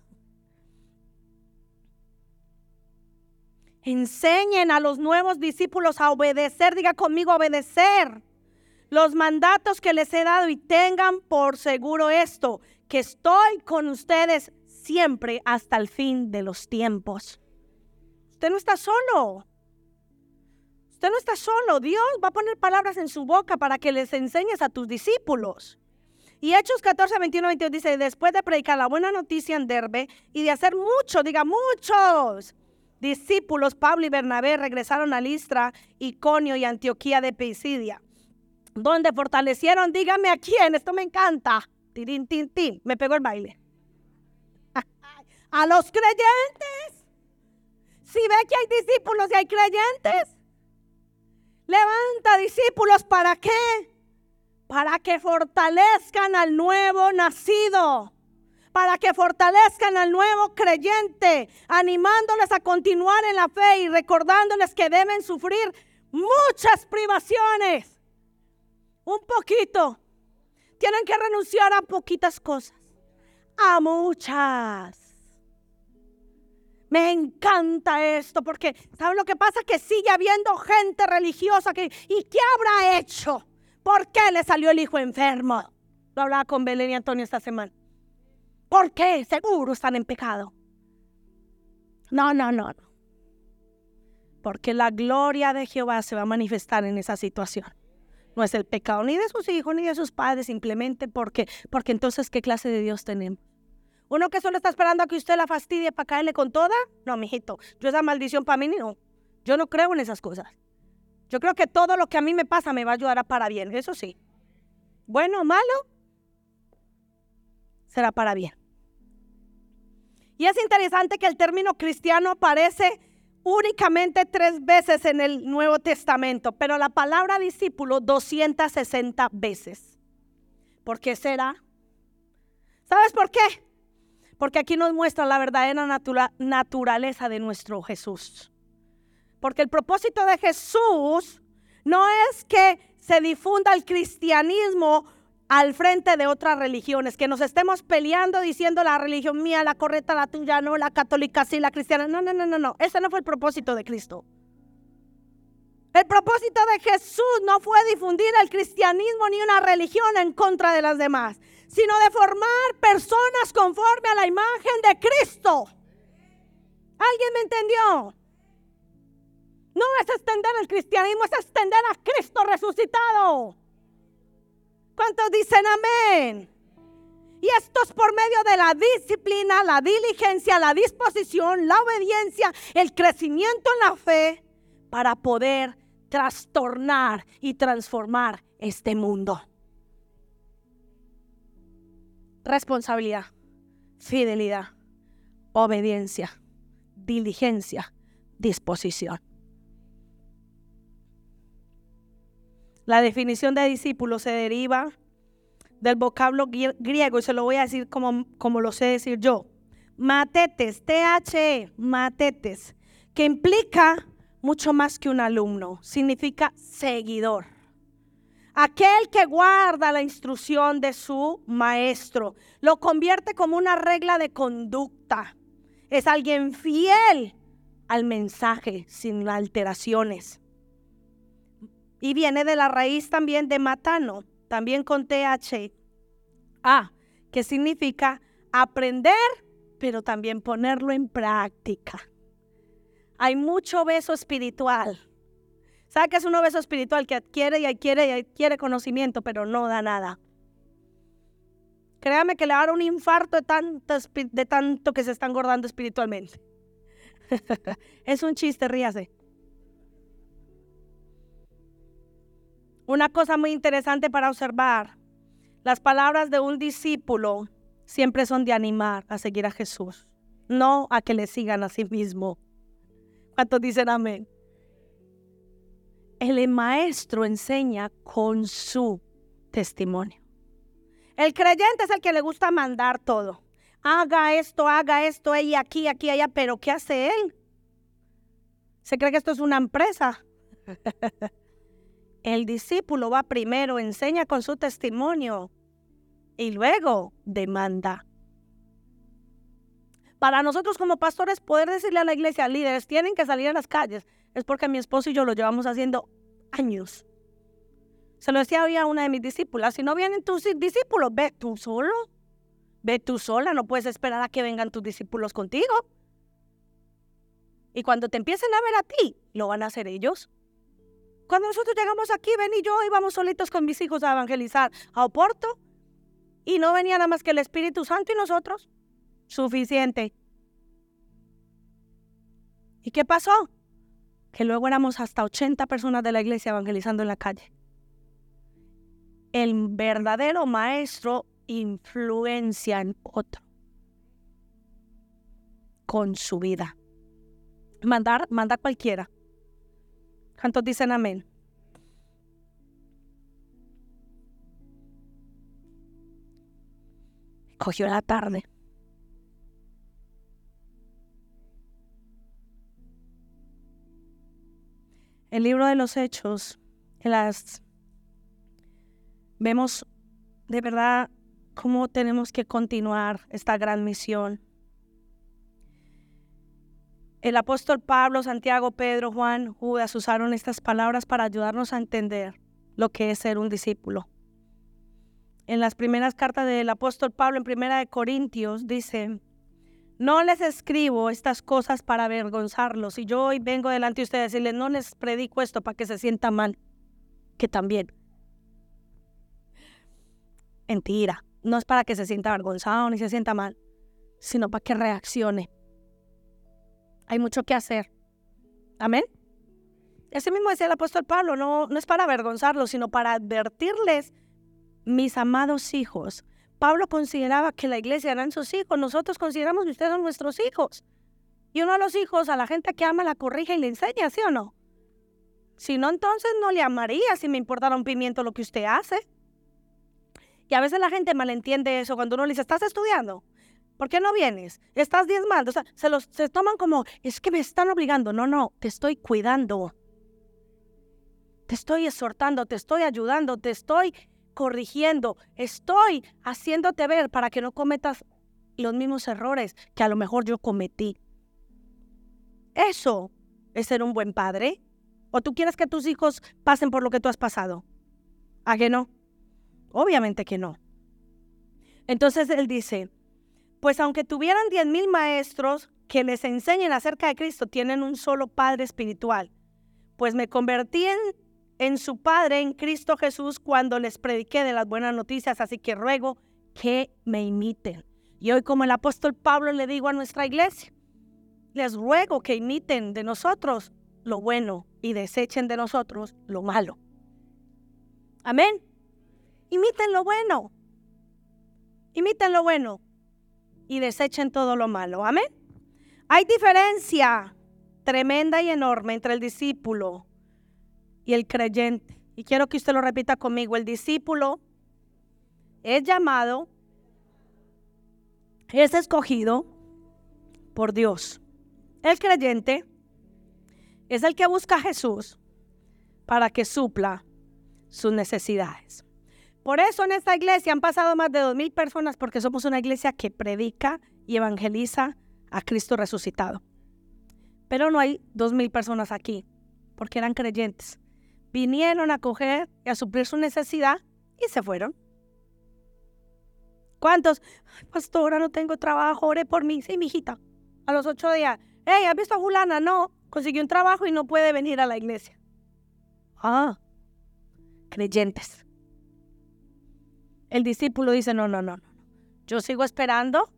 Enseñen a los nuevos discípulos a obedecer, diga conmigo obedecer los mandatos que les he dado y tengan por seguro esto, que estoy con ustedes siempre hasta el fin de los tiempos. Usted no está solo. Usted no está solo. Dios va a poner palabras en su boca para que les enseñes a tus discípulos. Y Hechos 14, 21, 22 dice, después de predicar la buena noticia en Derbe y de hacer muchos, diga muchos, discípulos, Pablo y Bernabé regresaron a Listra, Iconio y Antioquía de Pisidia, donde fortalecieron, dígame a quién, esto me encanta, tirín, tin, tin, me pegó el baile. a los creyentes. Si ve que hay discípulos y hay creyentes, levanta discípulos, ¿para qué? Para que fortalezcan al nuevo nacido para que fortalezcan al nuevo creyente, animándoles a continuar en la fe y recordándoles que deben sufrir muchas privaciones. Un poquito. Tienen que renunciar a poquitas cosas. A muchas. Me encanta esto porque, ¿saben lo que pasa? Que sigue habiendo gente religiosa que, ¿y qué habrá hecho? ¿Por qué le salió el hijo enfermo? Lo hablaba con Belén y Antonio esta semana. ¿Por qué? Seguro están en pecado. No, no, no, no. Porque la gloria de Jehová se va a manifestar en esa situación. No es el pecado ni de sus hijos ni de sus padres, simplemente porque, porque entonces, ¿qué clase de Dios tenemos? Uno que solo está esperando a que usted la fastidie para caerle con toda. No, mijito, yo esa maldición para mí no. Yo no creo en esas cosas. Yo creo que todo lo que a mí me pasa me va a ayudar a para bien, eso sí. Bueno o malo, será para bien. Y es interesante que el término cristiano aparece únicamente tres veces en el Nuevo Testamento, pero la palabra discípulo 260 veces. ¿Por qué será? ¿Sabes por qué? Porque aquí nos muestra la verdadera naturaleza de nuestro Jesús. Porque el propósito de Jesús no es que se difunda el cristianismo al frente de otras religiones, que nos estemos peleando diciendo la religión mía, la correcta, la tuya, no, la católica, sí, la cristiana. No, no, no, no, no. Ese no fue el propósito de Cristo. El propósito de Jesús no fue difundir el cristianismo ni una religión en contra de las demás, sino de formar personas conforme a la imagen de Cristo. ¿Alguien me entendió? No es extender el cristianismo, es extender a Cristo resucitado. ¿Cuántos dicen amén? Y esto es por medio de la disciplina, la diligencia, la disposición, la obediencia, el crecimiento en la fe para poder trastornar y transformar este mundo. Responsabilidad, fidelidad, obediencia, diligencia, disposición. La definición de discípulo se deriva del vocablo griego y se lo voy a decir como, como lo sé decir yo. Matetes, T-H-E, matetes, que implica mucho más que un alumno, significa seguidor. Aquel que guarda la instrucción de su maestro, lo convierte como una regla de conducta. Es alguien fiel al mensaje sin alteraciones. Y viene de la raíz también de matano, también con TH. A, que significa aprender, pero también ponerlo en práctica. Hay mucho beso espiritual. ¿Sabe qué es un beso espiritual? Que adquiere y adquiere y adquiere conocimiento, pero no da nada. Créame que le va un infarto de tanto, de tanto que se está engordando espiritualmente. es un chiste, ríase. Una cosa muy interesante para observar, las palabras de un discípulo siempre son de animar a seguir a Jesús, no a que le sigan a sí mismo. ¿Cuántos dicen amén? El maestro enseña con su testimonio. El creyente es el que le gusta mandar todo. Haga esto, haga esto, y aquí, aquí, allá, pero ¿qué hace él? ¿Se cree que esto es una empresa? El discípulo va primero, enseña con su testimonio y luego demanda. Para nosotros como pastores poder decirle a la iglesia, líderes, tienen que salir a las calles, es porque mi esposo y yo lo llevamos haciendo años. Se lo decía a una de mis discípulas, si no vienen tus discípulos, ve tú solo, ve tú sola, no puedes esperar a que vengan tus discípulos contigo. Y cuando te empiecen a ver a ti, lo van a hacer ellos. Cuando nosotros llegamos aquí, Ben y yo íbamos solitos con mis hijos a evangelizar a Oporto. Y no venía nada más que el Espíritu Santo y nosotros. Suficiente. ¿Y qué pasó? Que luego éramos hasta 80 personas de la iglesia evangelizando en la calle. El verdadero maestro influencia en otro con su vida. Mandar, manda cualquiera. ¿Cuántos dicen amén? Cogió la tarde. El libro de los hechos, las vemos de verdad cómo tenemos que continuar esta gran misión. El apóstol Pablo, Santiago, Pedro, Juan, Judas usaron estas palabras para ayudarnos a entender lo que es ser un discípulo. En las primeras cartas del apóstol Pablo, en primera de Corintios, dice, no les escribo estas cosas para avergonzarlos. Y yo hoy vengo delante de ustedes y les no les predico esto para que se sienta mal, que también. Mentira, no es para que se sienta avergonzado ni se sienta mal, sino para que reaccione hay mucho que hacer. Amén. Ese mismo decía el apóstol Pablo, no, no es para avergonzarlos, sino para advertirles, mis amados hijos. Pablo consideraba que la iglesia eran sus hijos, nosotros consideramos que ustedes son nuestros hijos. Y uno de los hijos a la gente que ama la corrige y le enseña, ¿sí o no? Si no, entonces no le amaría si me importara un pimiento lo que usted hace. Y a veces la gente malentiende eso cuando uno le dice, ¿estás estudiando? ¿Por qué no vienes? Estás diezmando. O sea, se los se toman como, es que me están obligando. No, no, te estoy cuidando. Te estoy exhortando, te estoy ayudando, te estoy corrigiendo. Estoy haciéndote ver para que no cometas los mismos errores que a lo mejor yo cometí. Eso es ser un buen padre. ¿O tú quieres que tus hijos pasen por lo que tú has pasado? ¿A que no? Obviamente que no. Entonces él dice, pues aunque tuvieran diez mil maestros que les enseñen acerca de Cristo, tienen un solo Padre espiritual. Pues me convertí en, en su Padre, en Cristo Jesús, cuando les prediqué de las buenas noticias, así que ruego que me imiten. Y hoy como el apóstol Pablo le digo a nuestra iglesia, les ruego que imiten de nosotros lo bueno y desechen de nosotros lo malo. Amén. Imiten lo bueno. Imiten lo bueno y desechen todo lo malo. Amén. Hay diferencia tremenda y enorme entre el discípulo y el creyente. Y quiero que usted lo repita conmigo. El discípulo es llamado, es escogido por Dios. El creyente es el que busca a Jesús para que supla sus necesidades. Por eso en esta iglesia han pasado más de dos mil personas porque somos una iglesia que predica y evangeliza a Cristo resucitado. Pero no hay dos mil personas aquí porque eran creyentes. Vinieron a coger y a suplir su necesidad y se fueron. ¿Cuántos? pastora, no tengo trabajo, ore por mí. Sí, mi hijita. A los ocho días. Hey, ¿has visto a Julana? No, consiguió un trabajo y no puede venir a la iglesia. Ah, creyentes. El discípulo dice, no, no, no, no. Yo sigo esperando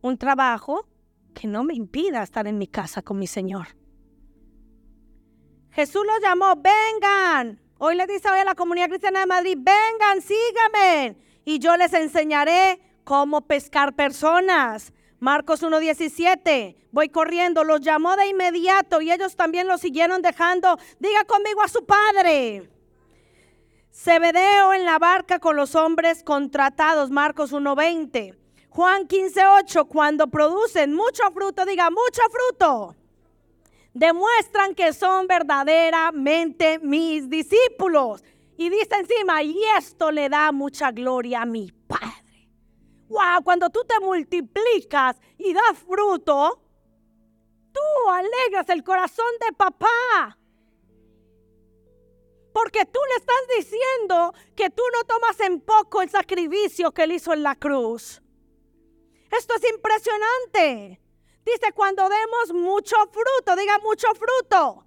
un trabajo que no me impida estar en mi casa con mi Señor. Jesús los llamó, vengan. Hoy le dice hoy a la comunidad cristiana de Madrid, vengan, síganme. Y yo les enseñaré cómo pescar personas. Marcos 1.17, voy corriendo, los llamó de inmediato y ellos también lo siguieron dejando. Diga conmigo a su padre. Zebedeo en la barca con los hombres contratados, Marcos 1:20. Juan 15:8, cuando producen mucho fruto, diga mucho fruto, demuestran que son verdaderamente mis discípulos. Y dice encima, y esto le da mucha gloria a mi Padre. Wow, cuando tú te multiplicas y das fruto, tú alegras el corazón de papá. Porque tú le estás diciendo que tú no tomas en poco el sacrificio que él hizo en la cruz. Esto es impresionante. Dice, cuando demos mucho fruto, diga mucho fruto,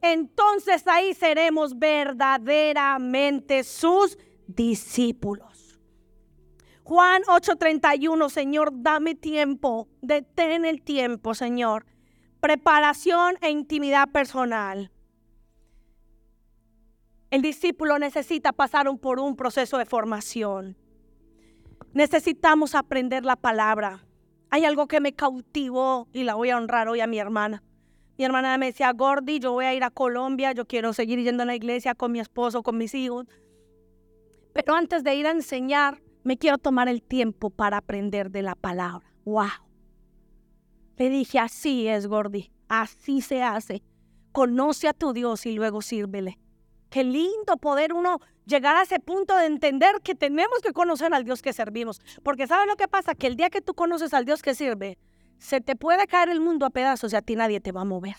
entonces ahí seremos verdaderamente sus discípulos. Juan 8:31, Señor, dame tiempo, detén el tiempo, Señor. Preparación e intimidad personal. El discípulo necesita pasar por un proceso de formación. Necesitamos aprender la palabra. Hay algo que me cautivó y la voy a honrar hoy a mi hermana. Mi hermana me decía, Gordy, yo voy a ir a Colombia, yo quiero seguir yendo a la iglesia con mi esposo, con mis hijos. Pero antes de ir a enseñar, me quiero tomar el tiempo para aprender de la palabra. ¡Wow! Le dije, así es, Gordy, así se hace. Conoce a tu Dios y luego sírvele. Qué lindo poder uno llegar a ese punto de entender que tenemos que conocer al Dios que servimos. Porque ¿sabes lo que pasa? Que el día que tú conoces al Dios que sirve, se te puede caer el mundo a pedazos y a ti nadie te va a mover.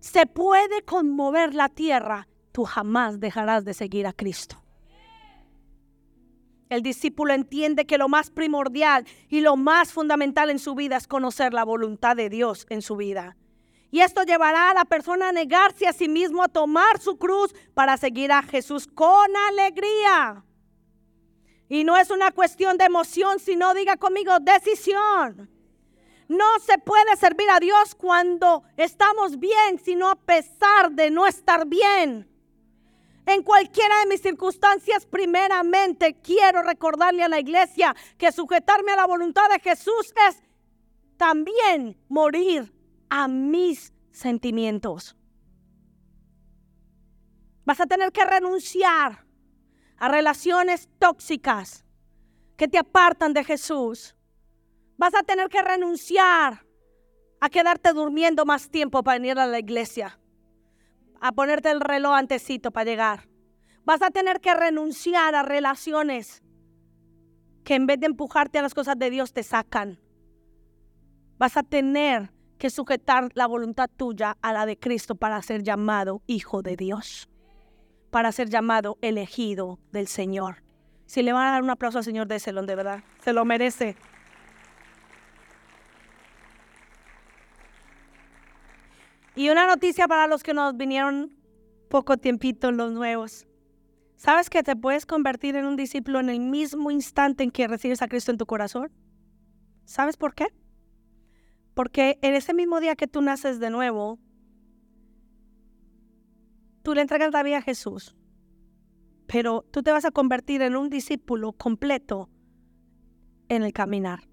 Se puede conmover la tierra, tú jamás dejarás de seguir a Cristo. El discípulo entiende que lo más primordial y lo más fundamental en su vida es conocer la voluntad de Dios en su vida. Y esto llevará a la persona a negarse a sí mismo, a tomar su cruz para seguir a Jesús con alegría. Y no es una cuestión de emoción, sino diga conmigo, decisión. No se puede servir a Dios cuando estamos bien, sino a pesar de no estar bien. En cualquiera de mis circunstancias, primeramente quiero recordarle a la iglesia que sujetarme a la voluntad de Jesús es también morir a mis sentimientos. Vas a tener que renunciar a relaciones tóxicas que te apartan de Jesús. Vas a tener que renunciar a quedarte durmiendo más tiempo para venir a la iglesia, a ponerte el reloj antecito para llegar. Vas a tener que renunciar a relaciones que en vez de empujarte a las cosas de Dios te sacan. Vas a tener que sujetar la voluntad tuya a la de Cristo para ser llamado hijo de Dios, para ser llamado elegido del Señor. Si le van a dar un aplauso al Señor, déselo, de verdad. Se lo merece. Y una noticia para los que nos vinieron poco tiempito, los nuevos. ¿Sabes que te puedes convertir en un discípulo en el mismo instante en que recibes a Cristo en tu corazón? ¿Sabes por qué? Porque en ese mismo día que tú naces de nuevo, tú le entregas la vida a Jesús, pero tú te vas a convertir en un discípulo completo en el caminar.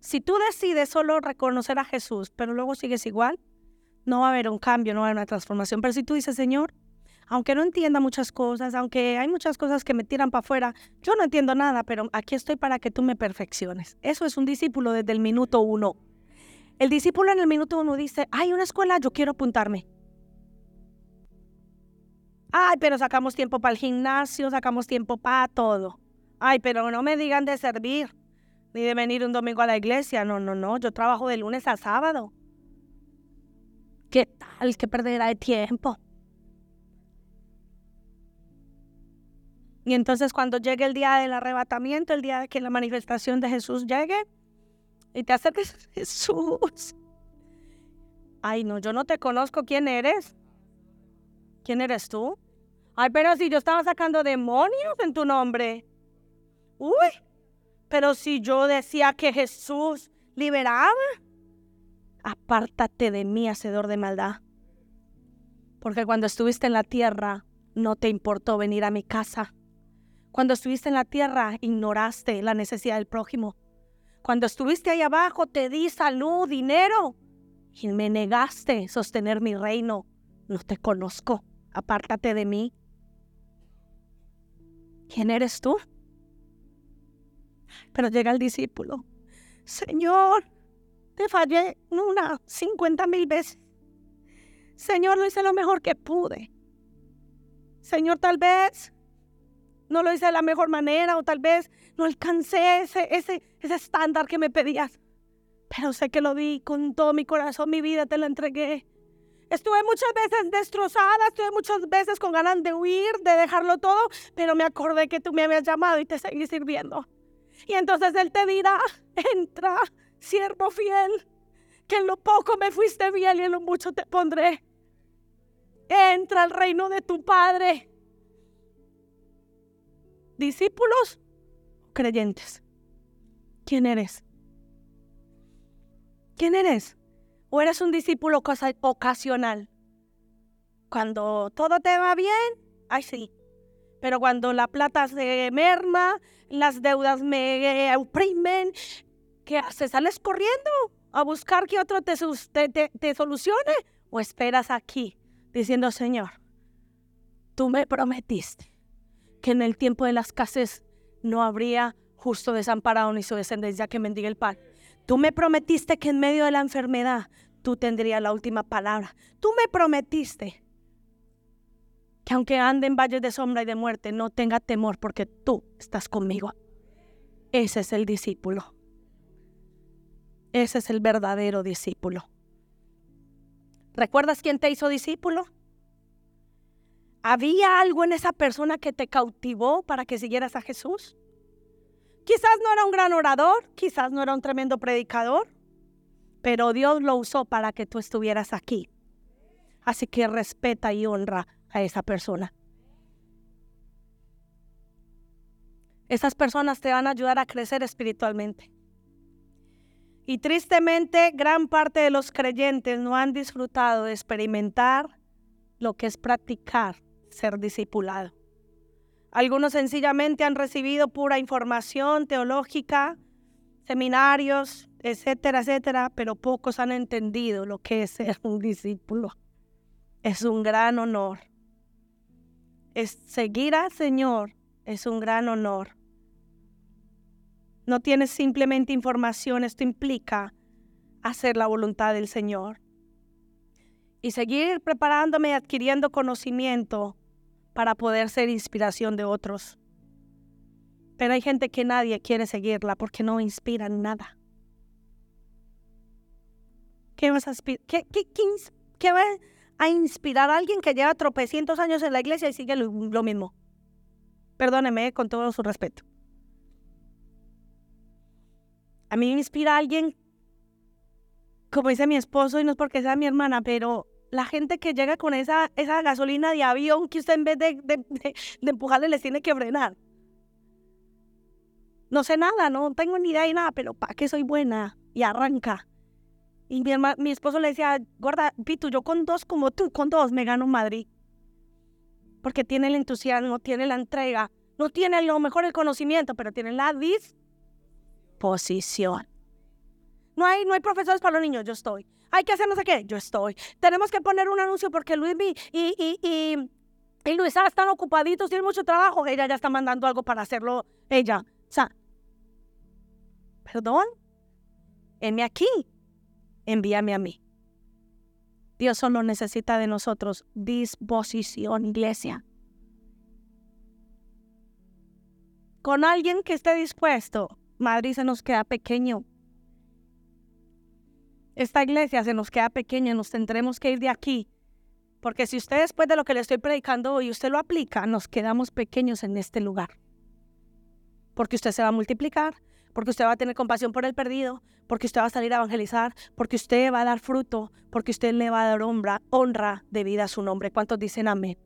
Si tú decides solo reconocer a Jesús, pero luego sigues igual, no va a haber un cambio, no va a haber una transformación. Pero si tú dices, Señor, aunque no entienda muchas cosas, aunque hay muchas cosas que me tiran para afuera, yo no entiendo nada, pero aquí estoy para que tú me perfecciones. Eso es un discípulo desde el minuto uno. El discípulo en el minuto uno dice, hay una escuela, yo quiero apuntarme. Ay, pero sacamos tiempo para el gimnasio, sacamos tiempo para todo. Ay, pero no me digan de servir, ni de venir un domingo a la iglesia. No, no, no, yo trabajo de lunes a sábado. ¿Qué tal? ¿Qué perderá de tiempo? Y entonces cuando llegue el día del arrebatamiento, el día de que la manifestación de Jesús llegue, y te acerques a Jesús. Ay, no, yo no te conozco. ¿Quién eres? ¿Quién eres tú? Ay, pero si yo estaba sacando demonios en tu nombre. Uy, pero si yo decía que Jesús liberaba. Apártate de mí, hacedor de maldad. Porque cuando estuviste en la tierra, no te importó venir a mi casa. Cuando estuviste en la tierra, ignoraste la necesidad del prójimo. Cuando estuviste ahí abajo, te di salud, dinero y me negaste sostener mi reino. No te conozco, apártate de mí. ¿Quién eres tú? Pero llega el discípulo. Señor, te fallé una cincuenta mil veces. Señor, lo hice lo mejor que pude. Señor, tal vez no lo hice de la mejor manera o tal vez no alcancé ese, ese, ese estándar que me pedías. Pero sé que lo di con todo mi corazón, mi vida te la entregué. Estuve muchas veces destrozada, estuve muchas veces con ganas de huir, de dejarlo todo, pero me acordé que tú me habías llamado y te seguí sirviendo. Y entonces Él te dirá, entra, siervo fiel, que en lo poco me fuiste fiel y en lo mucho te pondré. Entra al reino de tu Padre discípulos creyentes. ¿Quién eres? ¿Quién eres? ¿O eres un discípulo ocasional? Cuando todo te va bien, ay sí. Pero cuando la plata se merma, las deudas me oprimen, ¿qué haces? ¿Sales corriendo a buscar que otro te, te solucione? ¿O esperas aquí diciendo, Señor, tú me prometiste que en el tiempo de la escasez no habría justo desamparado ni su descendencia que mendiga el pan? Tú me prometiste que en medio de la enfermedad tú tendrías la última palabra. Tú me prometiste que aunque ande en valles de sombra y de muerte, no tenga temor porque tú estás conmigo. Ese es el discípulo. Ese es el verdadero discípulo. ¿Recuerdas quién te hizo discípulo? ¿Había algo en esa persona que te cautivó para que siguieras a Jesús? Quizás no era un gran orador, quizás no era un tremendo predicador, pero Dios lo usó para que tú estuvieras aquí. Así que respeta y honra a esa persona. Esas personas te van a ayudar a crecer espiritualmente. Y tristemente, gran parte de los creyentes no han disfrutado de experimentar lo que es practicar ser discipulado. Algunos sencillamente han recibido pura información teológica, seminarios, etcétera, etcétera, pero pocos han entendido lo que es ser un discípulo. Es un gran honor seguir al Señor es un gran honor. No tienes simplemente información, esto implica hacer la voluntad del Señor. Y seguir preparándome y adquiriendo conocimiento para poder ser inspiración de otros. Pero hay gente que nadie quiere seguirla porque no inspira nada. ¿Qué vas a qué, qué, a inspirar a alguien que lleva tropecientos años en la iglesia y sigue lo, mismo. Perdóneme con todo su respeto. A mí me inspira a alguien, como dice mi esposo, y no es porque sea mi hermana, pero la gente que llega con esa, esa gasolina de avión que usted en vez de, de, empujarle les tiene que frenar. No sé nada, no tengo ni idea de nada, pero ¿para qué soy buena? Y arranca. Y mi, mi esposo le decía, gorda, Pitu, yo con dos como tú, con dos me gano Madrid. Porque tiene el entusiasmo, tiene la entrega, no tiene a lo mejor el conocimiento, pero tiene la disposición. No hay, no hay profesores para los niños, yo estoy. Hay que hacer no qué, yo estoy. Tenemos que poner un anuncio porque Luis y, y, y, y Luisa están ocupaditos, tienen mucho trabajo. Ella ya está mandando algo para hacerlo ella. O sea, perdón, heme aquí envíame a mí. Dios solo necesita de nosotros disposición, iglesia. Con alguien que esté dispuesto, Madrid se nos queda pequeño. Esta iglesia se nos queda pequeña, nos tendremos que ir de aquí. Porque si usted después de lo que le estoy predicando hoy, usted lo aplica, nos quedamos pequeños en este lugar. Porque usted se va a multiplicar, porque usted va a tener compasión por el perdido, porque usted va a salir a evangelizar, porque usted va a dar fruto, porque usted le va a dar honra, honra de vida a su nombre. ¿Cuántos dicen amén?